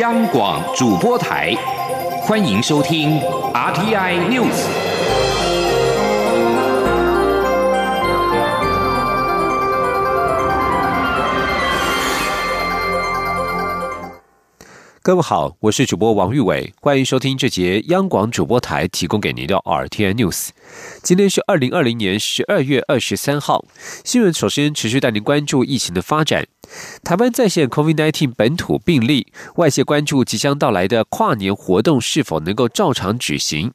央广主播台，欢迎收听 RTI News。各位好，我是主播王玉伟，欢迎收听这节央广主播台提供给您的 RTI News。今天是二零二零年十二月二十三号，新闻首先持续带您关注疫情的发展。台湾在线 COVID-19 本土病例，外界关注即将到来的跨年活动是否能够照常举行。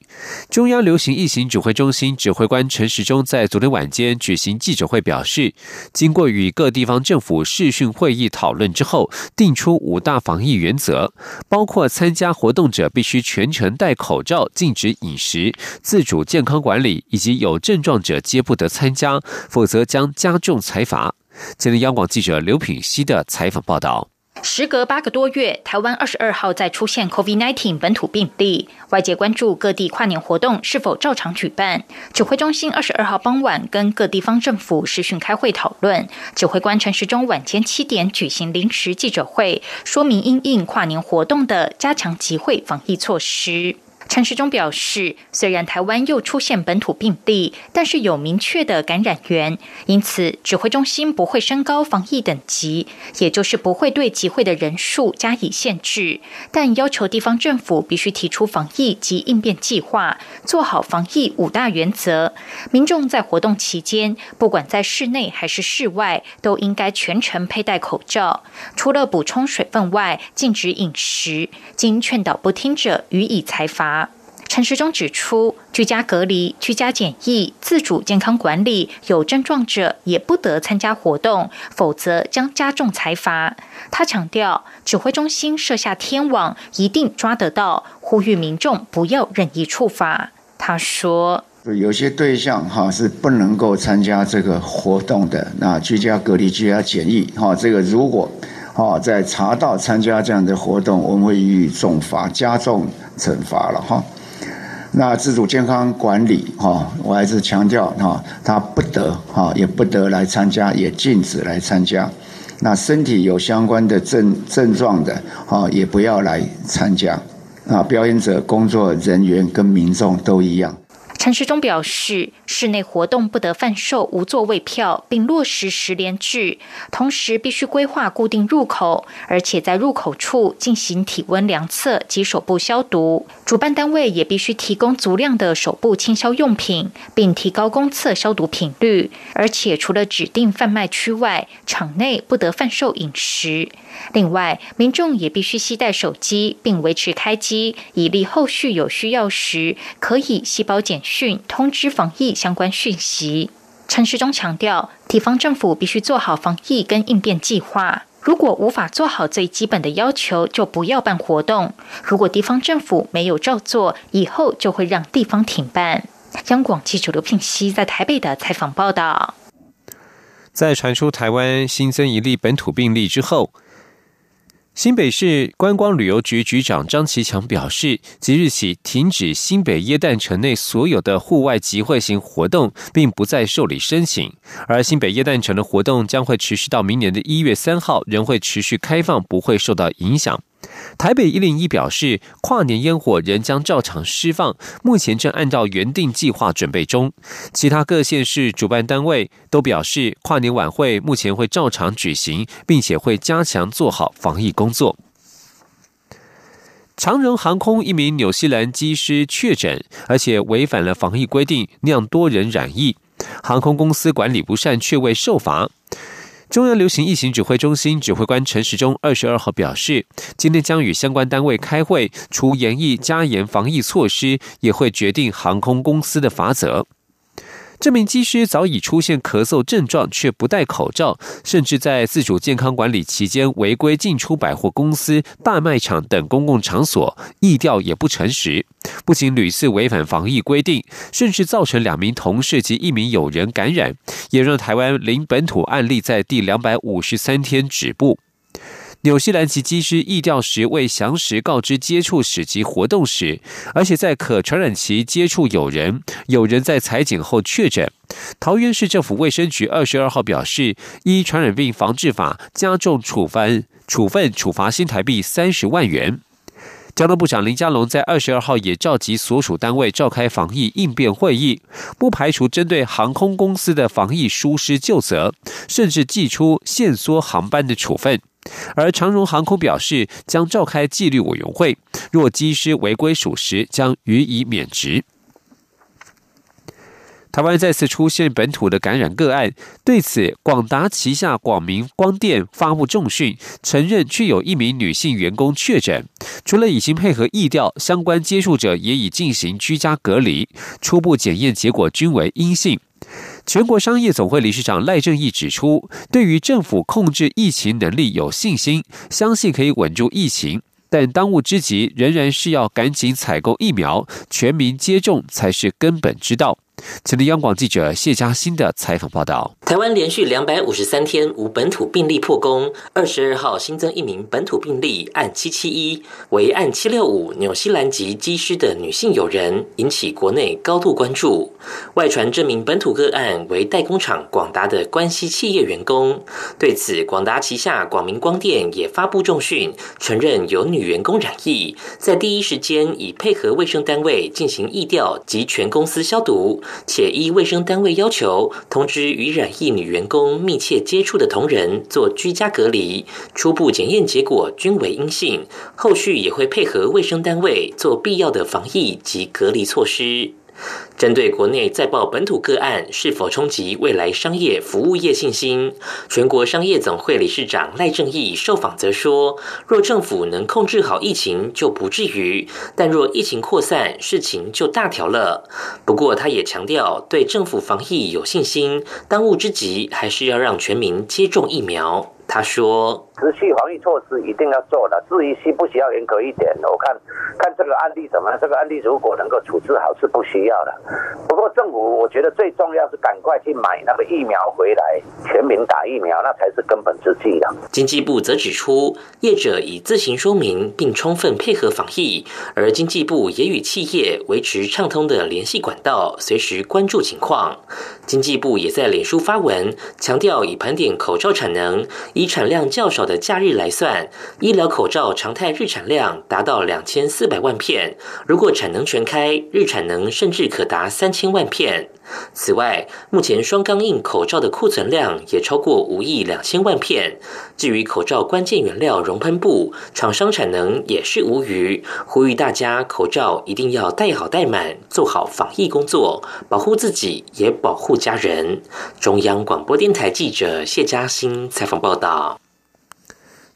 中央流行疫情指挥中心指挥官陈时中在昨天晚间举行记者会表示，经过与各地方政府视讯会议讨论之后，定出五大防疫原则，包括参加活动者必须全程戴口罩、禁止饮食、自主健康管理，以及有症状者皆不得参加，否则将加重裁罚。今天，央广记者刘品熙的采访报道。时隔八个多月，台湾二十二号再出现 COVID-19 本土病例，外界关注各地跨年活动是否照常举办。指挥中心二十二号傍晚跟各地方政府视讯开会讨论，指挥官陈时中晚间七点举行临时记者会，说明因应跨年活动的加强集会防疫措施。陈时中表示，虽然台湾又出现本土病例，但是有明确的感染源，因此指挥中心不会升高防疫等级，也就是不会对集会的人数加以限制，但要求地方政府必须提出防疫及应变计划，做好防疫五大原则。民众在活动期间，不管在室内还是室外，都应该全程佩戴口罩，除了补充水分外，禁止饮食，经劝导不听者，予以裁罚。陈时中指出，居家隔离、居家检疫、自主健康管理，有症状者也不得参加活动，否则将加重裁罚。他强调，指挥中心设下天网，一定抓得到，呼吁民众不要任意处罚。他说：“有些对象哈是不能够参加这个活动的，那居家隔离、居家检疫哈，这个如果哈在查到参加这样的活动，我们会予以重罚、加重惩罚了哈。”那自主健康管理哈，我还是强调哈，他不得哈，也不得来参加，也禁止来参加。那身体有相关的症症状的哈，也不要来参加。啊，表演者、工作人员跟民众都一样。陈时中表示，室内活动不得贩售无座位票，并落实十连制，同时必须规划固定入口，而且在入口处进行体温量测及手部消毒。主办单位也必须提供足量的手部清消用品，并提高公厕消毒频率。而且除了指定贩卖区外，场内不得贩售饮食。另外，民众也必须携带手机，并维持开机，以利后续有需要时可以细胞检讯通知防疫相关讯息。陈时中强调，地方政府必须做好防疫跟应变计划。如果无法做好最基本的要求，就不要办活动。如果地方政府没有照做，以后就会让地方停办。央广记者刘聘熙在台北的采访报道。在传出台湾新增一例本土病例之后。新北市观光旅游局局长张其强表示，即日起停止新北耶诞城内所有的户外集会型活动，并不再受理申请。而新北耶诞城的活动将会持续到明年的一月三号，仍会持续开放，不会受到影响。台北一零一表示，跨年烟火仍将照常释放，目前正按照原定计划准备中。其他各县市主办单位都表示，跨年晚会目前会照常举行，并且会加强做好防疫工作。长荣航空一名纽西兰机师确诊，而且违反了防疫规定，酿多人染疫，航空公司管理不善，却未受罚。中央流行疫情指挥中心指挥官陈时中二十二号表示，今天将与相关单位开会，除严疫加严防疫措施，也会决定航空公司的罚则。这名机师早已出现咳嗽症状，却不戴口罩，甚至在自主健康管理期间违规进出百货公司、大卖场等公共场所，意调也不诚实。不仅屡次违反防疫规定，甚至造成两名同事及一名友人感染，也让台湾零本土案例在第两百五十三天止步。纽西兰籍机师疫调时未详实告知接触史及活动史，而且在可传染期接触有人，有人在裁剪后确诊。桃园市政府卫生局二十二号表示，依传染病防治法加重处分处分处罚新台币三十万元。交通部长林佳龙在二十二号也召集所属单位召开防疫应变会议，不排除针对航空公司的防疫疏失就责，甚至祭出限缩航班的处分。而长荣航空表示，将召开纪律委员会，若机师违规属实，将予以免职。台湾再次出现本土的感染个案，对此，广达旗下广明光电发布重讯，承认确有一名女性员工确诊。除了已经配合疫调，相关接触者也已进行居家隔离，初步检验结果均为阴性。全国商业总会理事长赖正义指出，对于政府控制疫情能力有信心，相信可以稳住疫情。但当务之急仍然是要赶紧采购疫苗，全民接种才是根本之道。前的央广记者谢嘉欣的采访报道：台湾连续两百五十三天无本土病例破功，二十二号新增一名本土病例，按七七一为按七六五纽西兰籍机师的女性友人，引起国内高度关注。外传这名本土个案为代工厂广达的关系企业员工。对此，广达旗下广明光电也发布重讯，承认有女员工染疫，在第一时间已配合卫生单位进行疫调及全公司消毒。且依卫生单位要求，通知与染疫女员工密切接触的同仁做居家隔离，初步检验结果均为阴性，后续也会配合卫生单位做必要的防疫及隔离措施。针对国内再报本土个案是否冲击未来商业服务业信心，全国商业总会理事长赖正义受访则说：“若政府能控制好疫情，就不至于；但若疫情扩散，事情就大条了。”不过，他也强调对政府防疫有信心，当务之急还是要让全民接种疫苗。他说。持续防疫措施一定要做的，至于需不需要严格一点，我看看这个案例怎么样。这个案例如果能够处置好，是不需要的。不过政府我觉得最重要是赶快去买那个疫苗回来，全民打疫苗，那才是根本之计的。经济部则指出，业者已自行说明并充分配合防疫，而经济部也与企业维持畅通的联系管道，随时关注情况。经济部也在脸书发文强调，已盘点口罩产能，以产量较少。的假日来算，医疗口罩常态日产量达到两千四百万片，如果产能全开，日产能甚至可达三千万片。此外，目前双钢印口罩的库存量也超过五亿两千万片。至于口罩关键原料熔喷布，厂商产能也是无余。呼吁大家口罩一定要戴好戴满，做好防疫工作，保护自己也保护家人。中央广播电台记者谢嘉欣采访报道。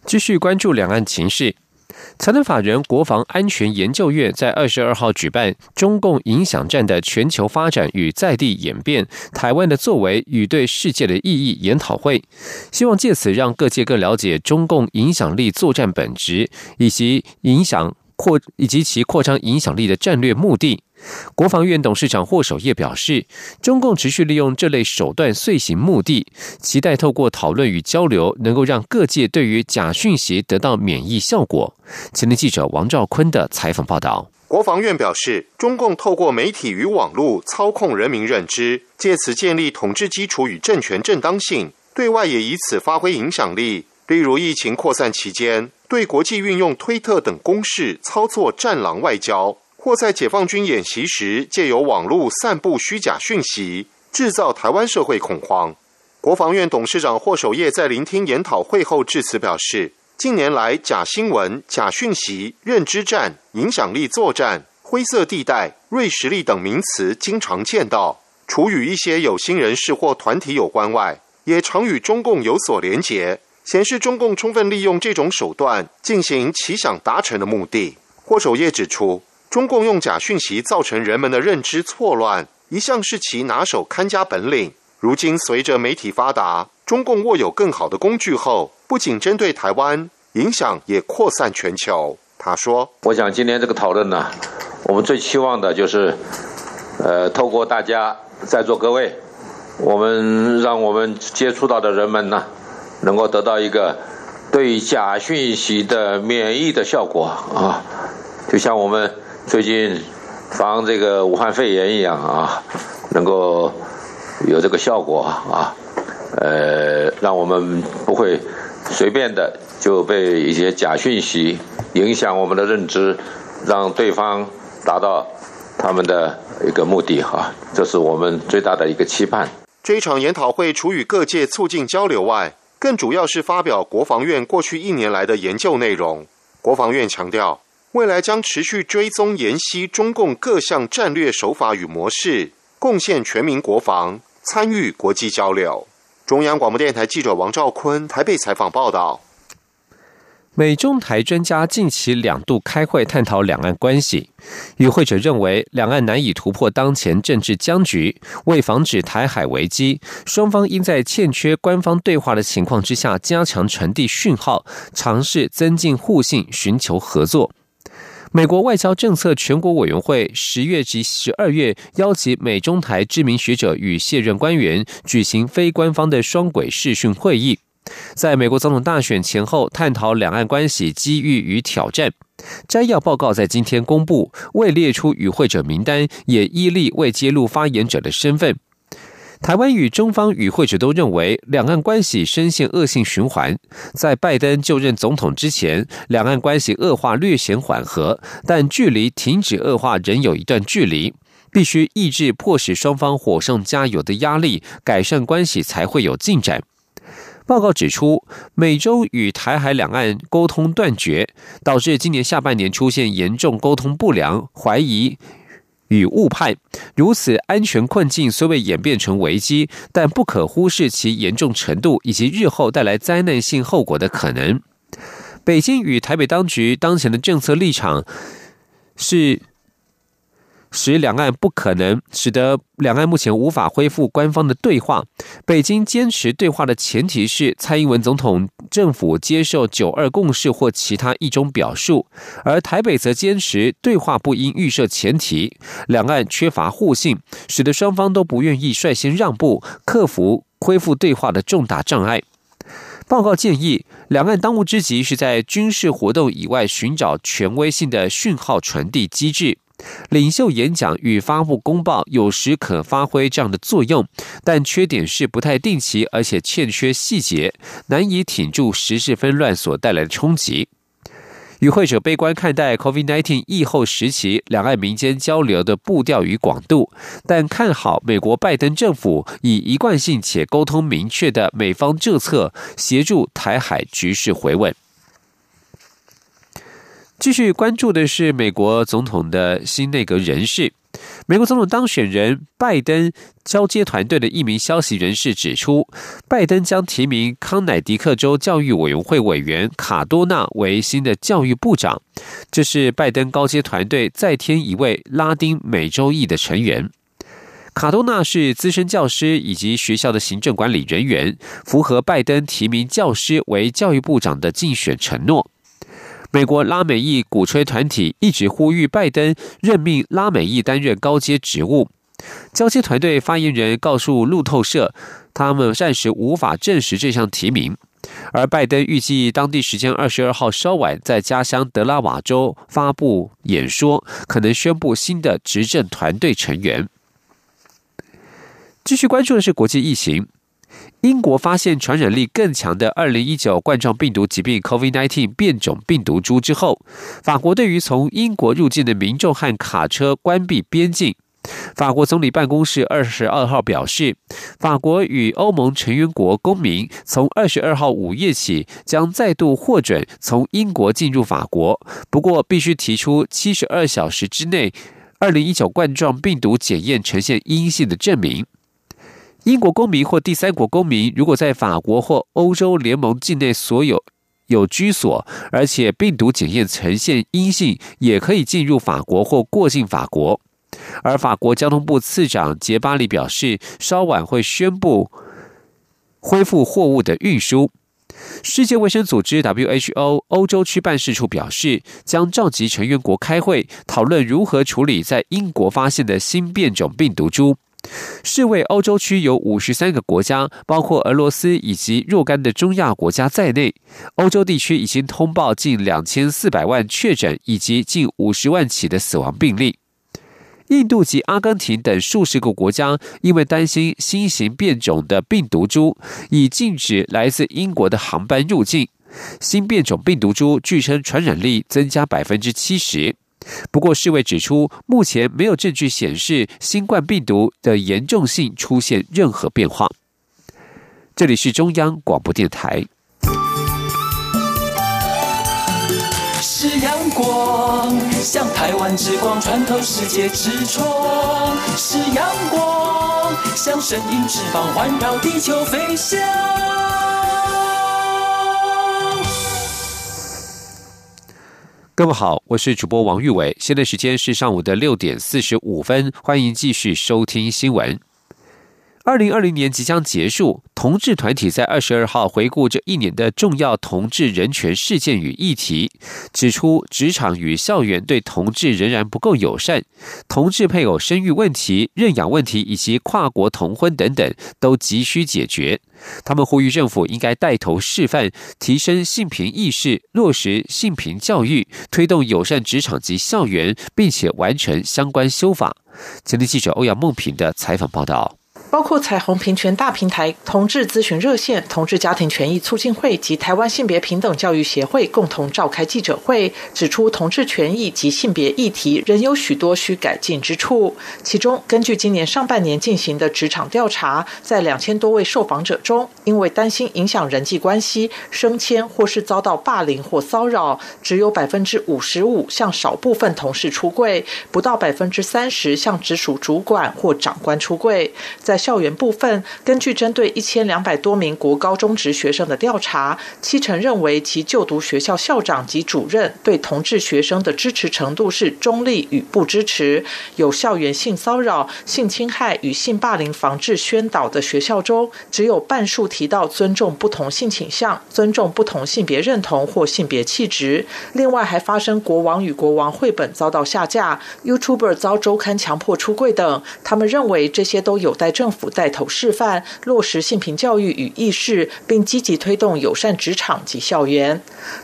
继续关注两岸情势，财团法人国防安全研究院在二十二号举办“中共影响战的全球发展与在地演变：台湾的作为与对世界的意义”研讨会，希望借此让各界更了解中共影响力作战本质以及影响扩以及其扩张影响力的战略目的。国防院董事长霍守业表示，中共持续利用这类手段遂行目的，期待透过讨论与交流，能够让各界对于假讯息得到免疫效果。前天记者王兆坤的采访报道。国防院表示，中共透过媒体与网络操控人民认知，借此建立统治基础与政权正当性，对外也以此发挥影响力。例如，疫情扩散期间，对国际运用推特等公式操作战狼外交。或在解放军演习时，借由网络散布虚假讯息，制造台湾社会恐慌。国防院董事长霍守业在聆听研讨会后致辞表示：近年来，假新闻、假讯息、认知战、影响力作战、灰色地带、锐实力等名词经常见到。除与一些有心人士或团体有关外，也常与中共有所连结，显示中共充分利用这种手段进行其想达成的目的。霍守业指出。中共用假讯息造成人们的认知错乱，一向是其拿手看家本领。如今随着媒体发达，中共握有更好的工具后，不仅针对台湾，影响也扩散全球。他说：“我想今天这个讨论呢，我们最期望的就是，呃，透过大家在座各位，我们让我们接触到的人们呢，能够得到一个对假讯息的免疫的效果啊，就像我们最近防这个武汉肺炎一样啊，能够有这个效果啊，呃，让我们不会随便的就被一些假讯息影响我们的认知，让对方达到他们的一个目的哈，这是我们最大的一个期盼。这一场研讨会除与各界促进交流外，更主要是发表国防院过去一年来的研究内容。国防院强调，未来将持续追踪研析中共各项战略手法与模式，贡献全民国防，参与国际交流。中央广播电台记者王兆坤台北采访报道。美中台专家近期两度开会探讨两岸关系，与会者认为，两岸难以突破当前政治僵局，为防止台海危机，双方应在欠缺官方对话的情况之下，加强传递讯号，尝试增进互信，寻求合作。美国外交政策全国委员会十月及十二月邀集美中台知名学者与卸任官员举行非官方的双轨视讯会议。在美国总统大选前后，探讨两岸关系机遇与挑战。摘要报告在今天公布，未列出与会者名单，也依例未揭露发言者的身份。台湾与中方与会者都认为，两岸关系深陷恶性循环。在拜登就任总统之前，两岸关系恶化略显缓和，但距离停止恶化仍有一段距离。必须抑制迫使双方火上加油的压力，改善关系才会有进展。报告指出，美洲与台海两岸沟通断绝，导致今年下半年出现严重沟通不良、怀疑与误判。如此安全困境虽未演变成危机，但不可忽视其严重程度以及日后带来灾难性后果的可能。北京与台北当局当前的政策立场是。使两岸不可能，使得两岸目前无法恢复官方的对话。北京坚持对话的前提是蔡英文总统政府接受九二共识或其他一种表述，而台北则坚持对话不应预设前提。两岸缺乏互信，使得双方都不愿意率先让步，克服恢复对话的重大障碍。报告建议，两岸当务之急是在军事活动以外寻找权威性的讯号传递机制。领袖演讲与发布公报有时可发挥这样的作用，但缺点是不太定期，而且欠缺细节，难以挺住时事纷乱所带来的冲击。与会者悲观看待 COVID-19 疫后时期两岸民间交流的步调与广度，但看好美国拜登政府以一贯性且沟通明确的美方政策，协助台海局势回稳。继续关注的是美国总统的新内阁人士。美国总统当选人拜登交接团队的一名消息人士指出，拜登将提名康乃狄克州教育委员会委员卡多纳为新的教育部长。这是拜登高阶团队再添一位拉丁美洲裔的成员。卡多纳是资深教师以及学校的行政管理人员，符合拜登提名教师为教育部长的竞选承诺。美国拉美裔鼓吹团体一直呼吁拜登任命拉美裔担任高阶职务。交接团队发言人告诉路透社，他们暂时无法证实这项提名。而拜登预计当地时间二十二号稍晚在家乡德拉瓦州发布演说，可能宣布新的执政团队成员。继续关注的是国际疫情。英国发现传染力更强的二零一九冠状病毒疾病 （COVID-19） 变种病毒株之后，法国对于从英国入境的民众和卡车关闭边境。法国总理办公室二十二号表示，法国与欧盟成员国公民从二十二号午夜起将再度获准从英国进入法国，不过必须提出七十二小时之内二零一九冠状病毒检验呈现阴性的证明。英国公民或第三国公民，如果在法国或欧洲联盟境内所有有居所，而且病毒检验呈现阴性，也可以进入法国或过境法国。而法国交通部次长杰巴里表示，稍晚会宣布恢复货物的运输。世界卫生组织 （WHO） 欧洲区办事处表示，将召集成员国开会，讨论如何处理在英国发现的新变种病毒株。世卫欧洲区有五十三个国家，包括俄罗斯以及若干的中亚国家在内。欧洲地区已经通报近两千四百万确诊，以及近五十万起的死亡病例。印度及阿根廷等数十个国家因为担心新型变种的病毒株，已禁止来自英国的航班入境。新变种病毒株据称传染力增加百分之七十。不过，世卫指出，目前没有证据显示新冠病毒的严重性出现任何变化。这里是中央广播电台。是阳光，像台湾之光穿透世界之窗；是阳光，像神鹰翅膀环绕地球飞翔。各位好，我是主播王玉伟，现在时间是上午的六点四十五分，欢迎继续收听新闻。二零二零年即将结束，同志团体在二十二号回顾这一年的重要同志人权事件与议题，指出职场与校园对同志仍然不够友善，同志配偶生育问题、认养问题以及跨国同婚等等都急需解决。他们呼吁政府应该带头示范，提升性平意识，落实性平教育，推动友善职场及校园，并且完成相关修法。前天记者欧阳梦平的采访报道。包括彩虹平权大平台、同志咨询热线、同志家庭权益促进会及台湾性别平等教育协会共同召开记者会，指出同志权益及性别议题仍有许多需改进之处。其中，根据今年上半年进行的职场调查，在两千多位受访者中，因为担心影响人际关系、升迁或是遭到霸凌或骚扰，只有百分之五十五向少部分同事出柜，不到百分之三十向直属主管或长官出柜。在校园部分，根据针对一千两百多名国高中职学生的调查，七成认为其就读学校校长及主任对同志学生的支持程度是中立与不支持。有校园性骚扰、性侵害与性霸凌防治宣导的学校中，只有半数提到尊重不同性倾向、尊重不同性别认同或性别气质。另外，还发生国王与国王绘本遭到下架、YouTuber 遭周刊强迫出柜等。他们认为这些都有待政。府带头示范落实性平教育与意识，并积极推动友善职场及校园。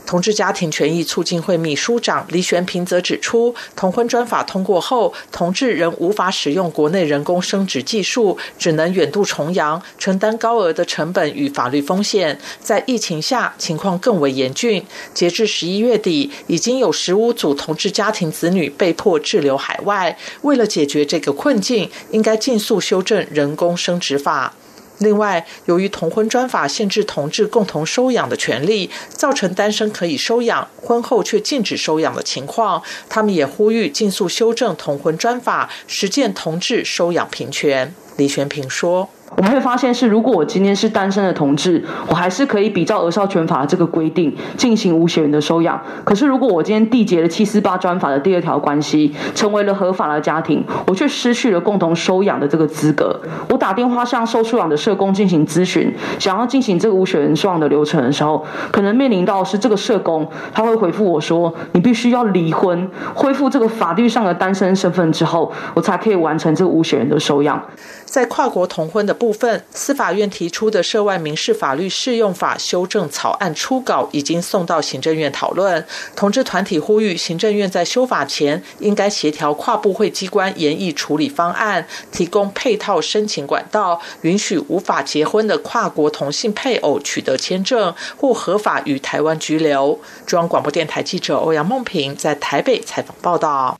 同志家庭权益促进会秘书长李玄平则指出，同婚专法通过后，同志仍无法使用国内人工生殖技术，只能远渡重洋，承担高额的成本与法律风险。在疫情下，情况更为严峻。截至十一月底，已经有十五组同志家庭子女被迫滞留海外。为了解决这个困境，应该尽速修正人。工生殖法。另外，由于同婚专法限制同志共同收养的权利，造成单身可以收养，婚后却禁止收养的情况。他们也呼吁尽速修正同婚专法，实践同志收养平权。李玄平说。我们会发现是，如果我今天是单身的同志，我还是可以比照《儿少权法》这个规定进行无血缘的收养。可是，如果我今天缔结了七四八专法的第二条关系，成为了合法的家庭，我却失去了共同收养的这个资格。我打电话向受收养的社工进行咨询，想要进行这个无血缘收养的流程的时候，可能面临到是这个社工他会回复我说：“你必须要离婚，恢复这个法律上的单身身份之后，我才可以完成这个无血缘的收养。”在跨国同婚的部分，司法院提出的涉外民事法律适用法修正草案初稿已经送到行政院讨论。同志团体呼吁行政院在修法前，应该协调跨部会机关研议处理方案，提供配套申请管道，允许无法结婚的跨国同性配偶取得签证或合法与台湾居留。中央广播电台记者欧阳梦平在台北采访报道。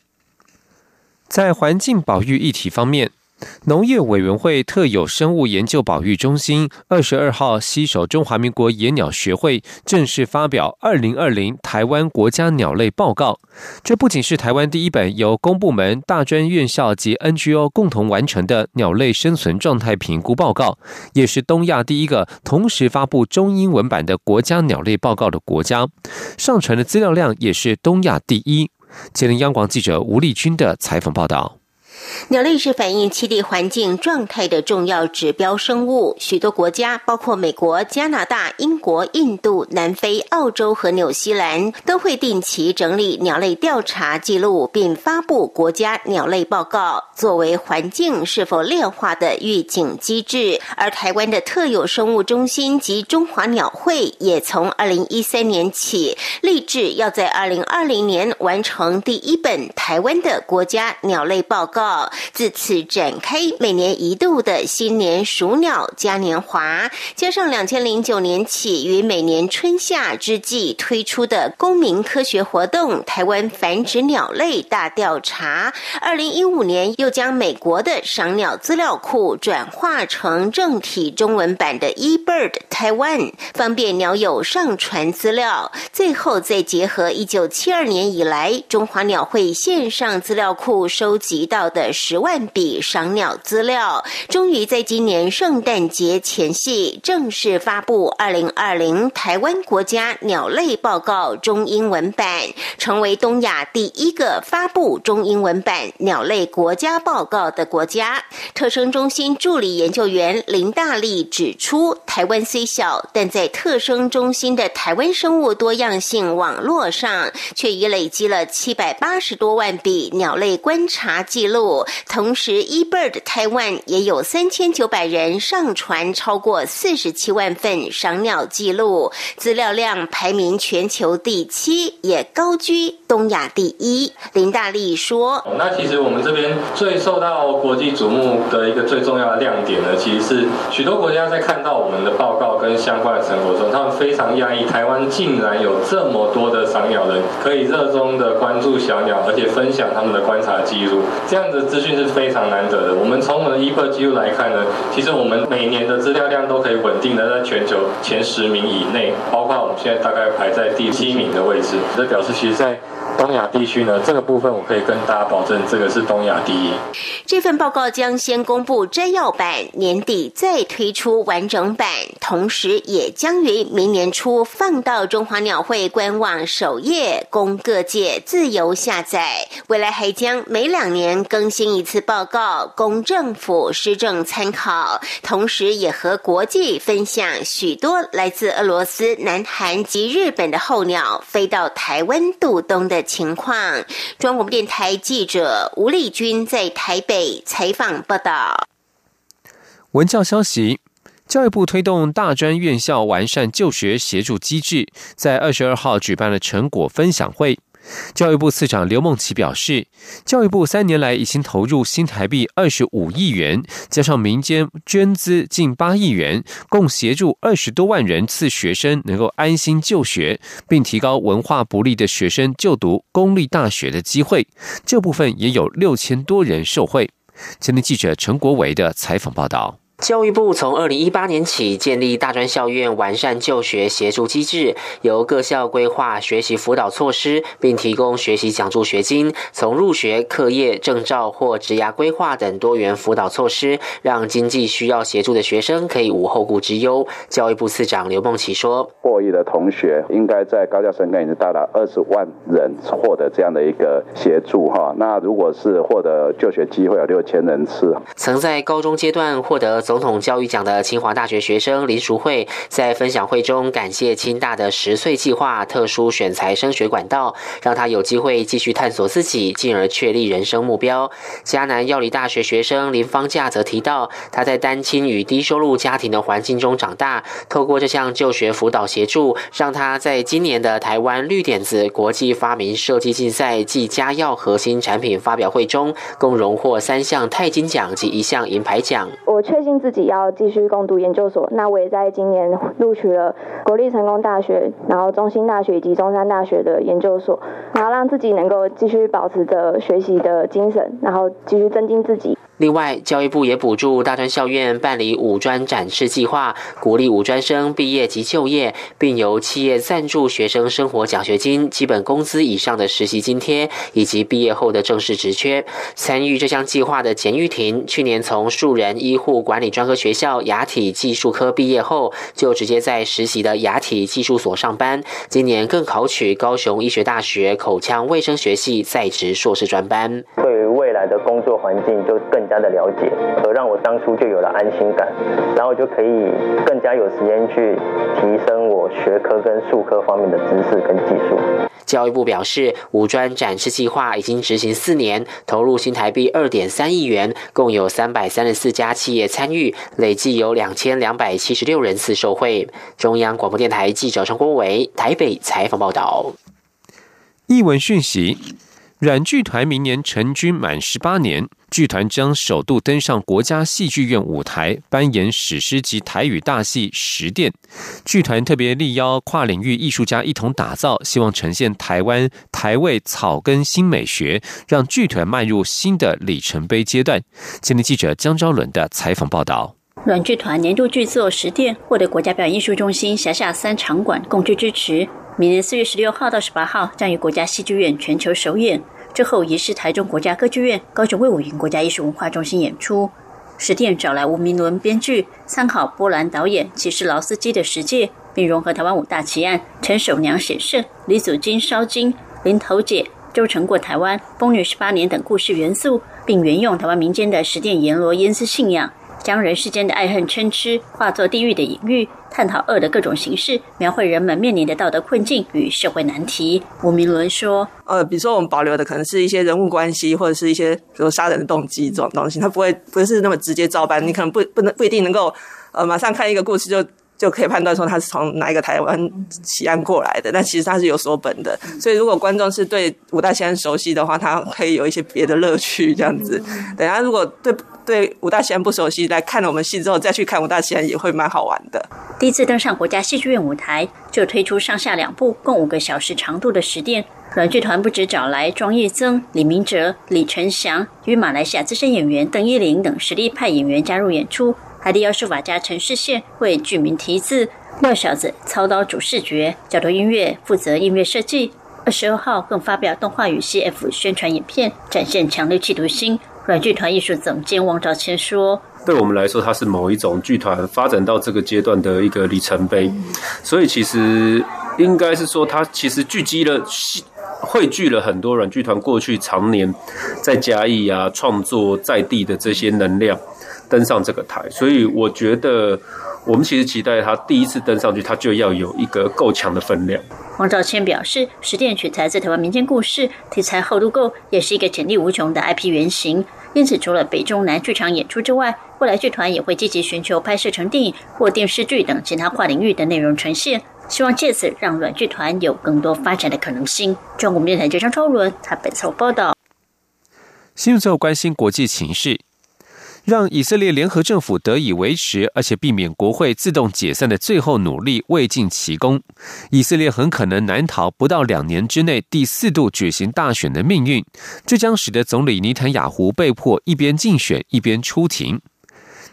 在环境保育议题方面。农业委员会特有生物研究保育中心二十二号携手中华民国野鸟学会正式发表《二零二零台湾国家鸟类报告》。这不仅是台湾第一本由公部门、大专院校及 NGO 共同完成的鸟类生存状态评估报告，也是东亚第一个同时发布中英文版的国家鸟类报告的国家。上传的资料量也是东亚第一。吉林央广记者吴丽君的采访报道。鸟类是反映栖地环境状态的重要指标生物。许多国家，包括美国、加拿大、英国、印度、南非、澳洲和纽西兰，都会定期整理鸟类调查记录，并发布国家鸟类报告，作为环境是否劣化的预警机制。而台湾的特有生物中心及中华鸟会，也从二零一三年起，立志要在二零二零年完成第一本台湾的国家鸟类报告。自此展开每年一度的新年鼠鸟嘉年华，加上两千零九年起于每年春夏之际推出的公民科学活动——台湾繁殖鸟类大调查。二零一五年又将美国的赏鸟资料库转化成正体中文版的 eBird Taiwan，方便鸟友上传资料。最后再结合一九七二年以来中华鸟会线上资料库收集到的。的十万笔赏鸟资料，终于在今年圣诞节前夕正式发布《二零二零台湾国家鸟类报告》中英文版，成为东亚第一个发布中英文版鸟类国家报告的国家。特生中心助理研究员林大力指出，台湾虽小，但在特生中心的台湾生物多样性网络上，却已累积了七百八十多万笔鸟类观察记录。同时，eBird 台湾也有三千九百人上传超过四十七万份赏鸟记录，资料量排名全球第七，也高居东亚第一。林大力说：“那其实我们这边最受到国际瞩目的一个最重要的亮点呢，其实是许多国家在看到我们的报告跟相关的成果中，他们非常讶异，台湾竟然有这么多的赏鸟人可以热衷的关注小鸟，而且分享他们的观察记录，这样的。”资讯是非常难得的。我们从我们的 e b 记录来看呢，其实我们每年的资料量都可以稳定的在全球前十名以内，包括我们现在大概排在第七名的位置。这表示，其实，在东亚地区呢，这个部分我可以跟大家保证，这个是东亚第一。这份报告将先公布摘要版，年底再推出完整版，同时也将于明年初放到中华鸟会官网首页，供各界自由下载。未来还将每两年更新一次报告，供政府施政参考，同时也和国际分享许多来自俄罗斯、南韩及日本的候鸟飞到台湾度冬的。情况，中国电台记者吴丽君在台北采访报道。文教消息，教育部推动大专院校完善就学协助机制，在二十二号举办了成果分享会。教育部次长刘梦琪表示，教育部三年来已经投入新台币二十五亿元，加上民间捐资近八亿元，共协助二十多万人次学生能够安心就学，并提高文化不利的学生就读公立大学的机会。这部分也有六千多人受惠。今天记者陈国维的采访报道。教育部从二零一八年起建立大专校院完善就学协助机制，由各校规划学习辅导措施，并提供学习奖助学金，从入学、课业、证照或职涯规划等多元辅导措施，让经济需要协助的学生可以无后顾之忧。教育部次长刘梦琪说：“获益的同学应该在高教生根已经达到二十万人获得这样的一个协助哈。那如果是获得就学机会有六千人次，曾在高中阶段获得。”总统教育奖的清华大学学生林淑慧在分享会中感谢清大的十岁计划特殊选材升学管道，让他有机会继续探索自己，进而确立人生目标。迦南药理大学学生林芳佳则提到，他在单亲与低收入家庭的环境中长大，透过这项就学辅导协助，让他在今年的台湾绿点子国际发明设计竞赛暨佳药核心产品发表会中，共荣获三项钛金奖及一项银牌奖。我确信。自己要继续攻读研究所，那我也在今年录取了国立成功大学、然后中兴大学以及中山大学的研究所，然后让自己能够继续保持着学习的精神，然后继续增进自己。另外，教育部也补助大专校院办理五专展示计划，鼓励五专生毕业及就业，并由企业赞助学生生活奖学金、基本工资以上的实习津贴，以及毕业后的正式职缺。参与这项计划的简玉婷，去年从树人医护管理专科学校牙体技术科毕业后，就直接在实习的牙体技术所上班。今年更考取高雄医学大学口腔卫生学系在职硕士专班。对于未来。的工作环境就加的了解，而让我当初就有了安心感，然后就可以更加有时间去提升我学科跟术科方面的知识跟技术。教育部表示，五专展示计划已经执行四年，投入新台币二点三亿元，共有三百三十四家企业参与，累计有两千两百七十六人次受惠。中央广播电台记者张国伟台北采访报道。译文讯息：软剧团明年成军满十八年，剧团将首度登上国家戏剧院舞台，扮演史诗级台语大戏《十殿》。剧团特别力邀跨领域艺术家一同打造，希望呈现台湾台味草根新美学，让剧团迈入新的里程碑阶段。今天记者江昭伦的采访报道。软剧团年度剧作《十殿》获得国家表演艺术中心辖下三场馆共剧支持。明年四月十六号到十八号将于国家戏剧院全球首演，之后移师台中国家歌剧院、高雄魏武营国家艺术文化中心演出。十殿找来吴明伦编剧，参考波兰导演骑士劳斯基的《十戒》，并融合台湾五大奇案陈守娘显圣、李祖金烧金、林头姐、周成过台湾、疯女十八年等故事元素，并沿用台湾民间的十殿阎罗烟丝信仰。将人世间的爱恨嗔痴化作地狱的隐喻，探讨恶的各种形式，描绘人们面临的道德困境与社会难题。吴明伦说：“呃，比如说我们保留的可能是一些人物关系，或者是一些比如杀人的动机这种东西，它不会不是那么直接照搬，你可能不不能不一定能够呃马上看一个故事就。”就可以判断说他是从哪一个台湾起案过来的，但其实他是有所本的。所以如果观众是对五大奇案熟悉的话，他可以有一些别的乐趣这样子。等下如果对对五大奇案不熟悉，来看了我们戏之后再去看五大奇案也会蛮好玩的。第一次登上国家戏剧院舞台，就推出上下两部共五个小时长度的实电。软剧团不止找来庄叶增、李明哲、李承祥与马来西亚资深演员邓依玲等实力派演员加入演出。还得要书法家陈世宪为剧名题字，廖小子操刀主视觉，角头音乐负责音乐设计。二十二号更发表动画与 CF 宣传影片，展现强烈企图心。软剧团艺术总监王兆谦说：“对我们来说，它是某一种剧团发展到这个阶段的一个里程碑。所以其实应该是说，它其实聚集了、汇聚了很多软剧团过去常年在嘉义啊创作在地的这些能量。”登上这个台，所以我觉得我们其实期待他第一次登上去，他就要有一个够强的分量。黄兆谦表示，十殿取材自台湾民间故事，题材厚度够，也是一个潜力无穷的 IP 原型。因此，除了北中南剧场演出之外，未来剧团也会积极寻求拍摄成电影或电视剧等其他跨领域的内容呈现，希望借此让软剧团有更多发展的可能性。中国电台记者超伦他本次报道。新闻最后关心国际情势。让以色列联合政府得以维持，而且避免国会自动解散的最后努力未尽其功，以色列很可能难逃不到两年之内第四度举行大选的命运。这将使得总理尼坦雅胡被迫一边竞选一边出庭。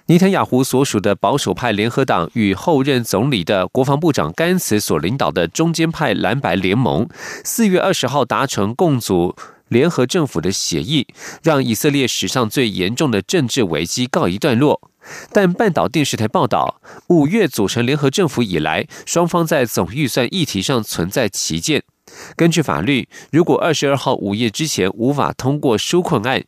尼坦雅胡所属的保守派联合党与后任总理的国防部长甘茨所领导的中间派蓝白联盟，四月二十号达成共组。联合政府的协议让以色列史上最严重的政治危机告一段落，但半岛电视台报道，五月组成联合政府以来，双方在总预算议题上存在歧见。根据法律，如果二十二号午夜之前无法通过纾困案，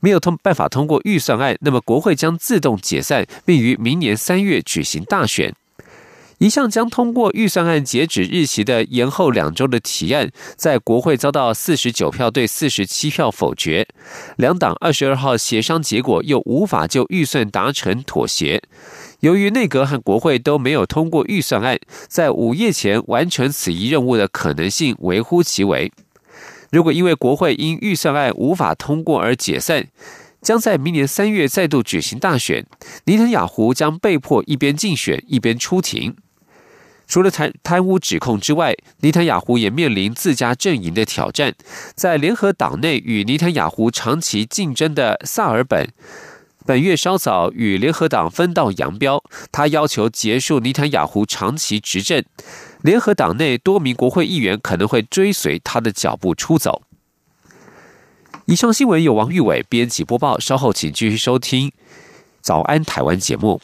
没有通办法通过预算案，那么国会将自动解散，并于明年三月举行大选。一项将通过预算案截止日期的延后两周的提案，在国会遭到四十九票对四十七票否决。两党二十二号协商结果又无法就预算达成妥协。由于内阁和国会都没有通过预算案，在午夜前完成此一任务的可能性微乎其微。如果因为国会因预算案无法通过而解散，将在明年三月再度举行大选，尼坦雅胡将被迫一边竞选一边出庭。除了贪贪污指控之外，尼坦雅胡也面临自家阵营的挑战。在联合党内与尼坦雅胡长期竞争的萨尔本，本月稍早与联合党分道扬镳。他要求结束尼坦雅胡长期执政。联合党内多名国会议员可能会追随他的脚步出走。以上新闻由王玉伟编辑播报。稍后请继续收听《早安台湾》节目。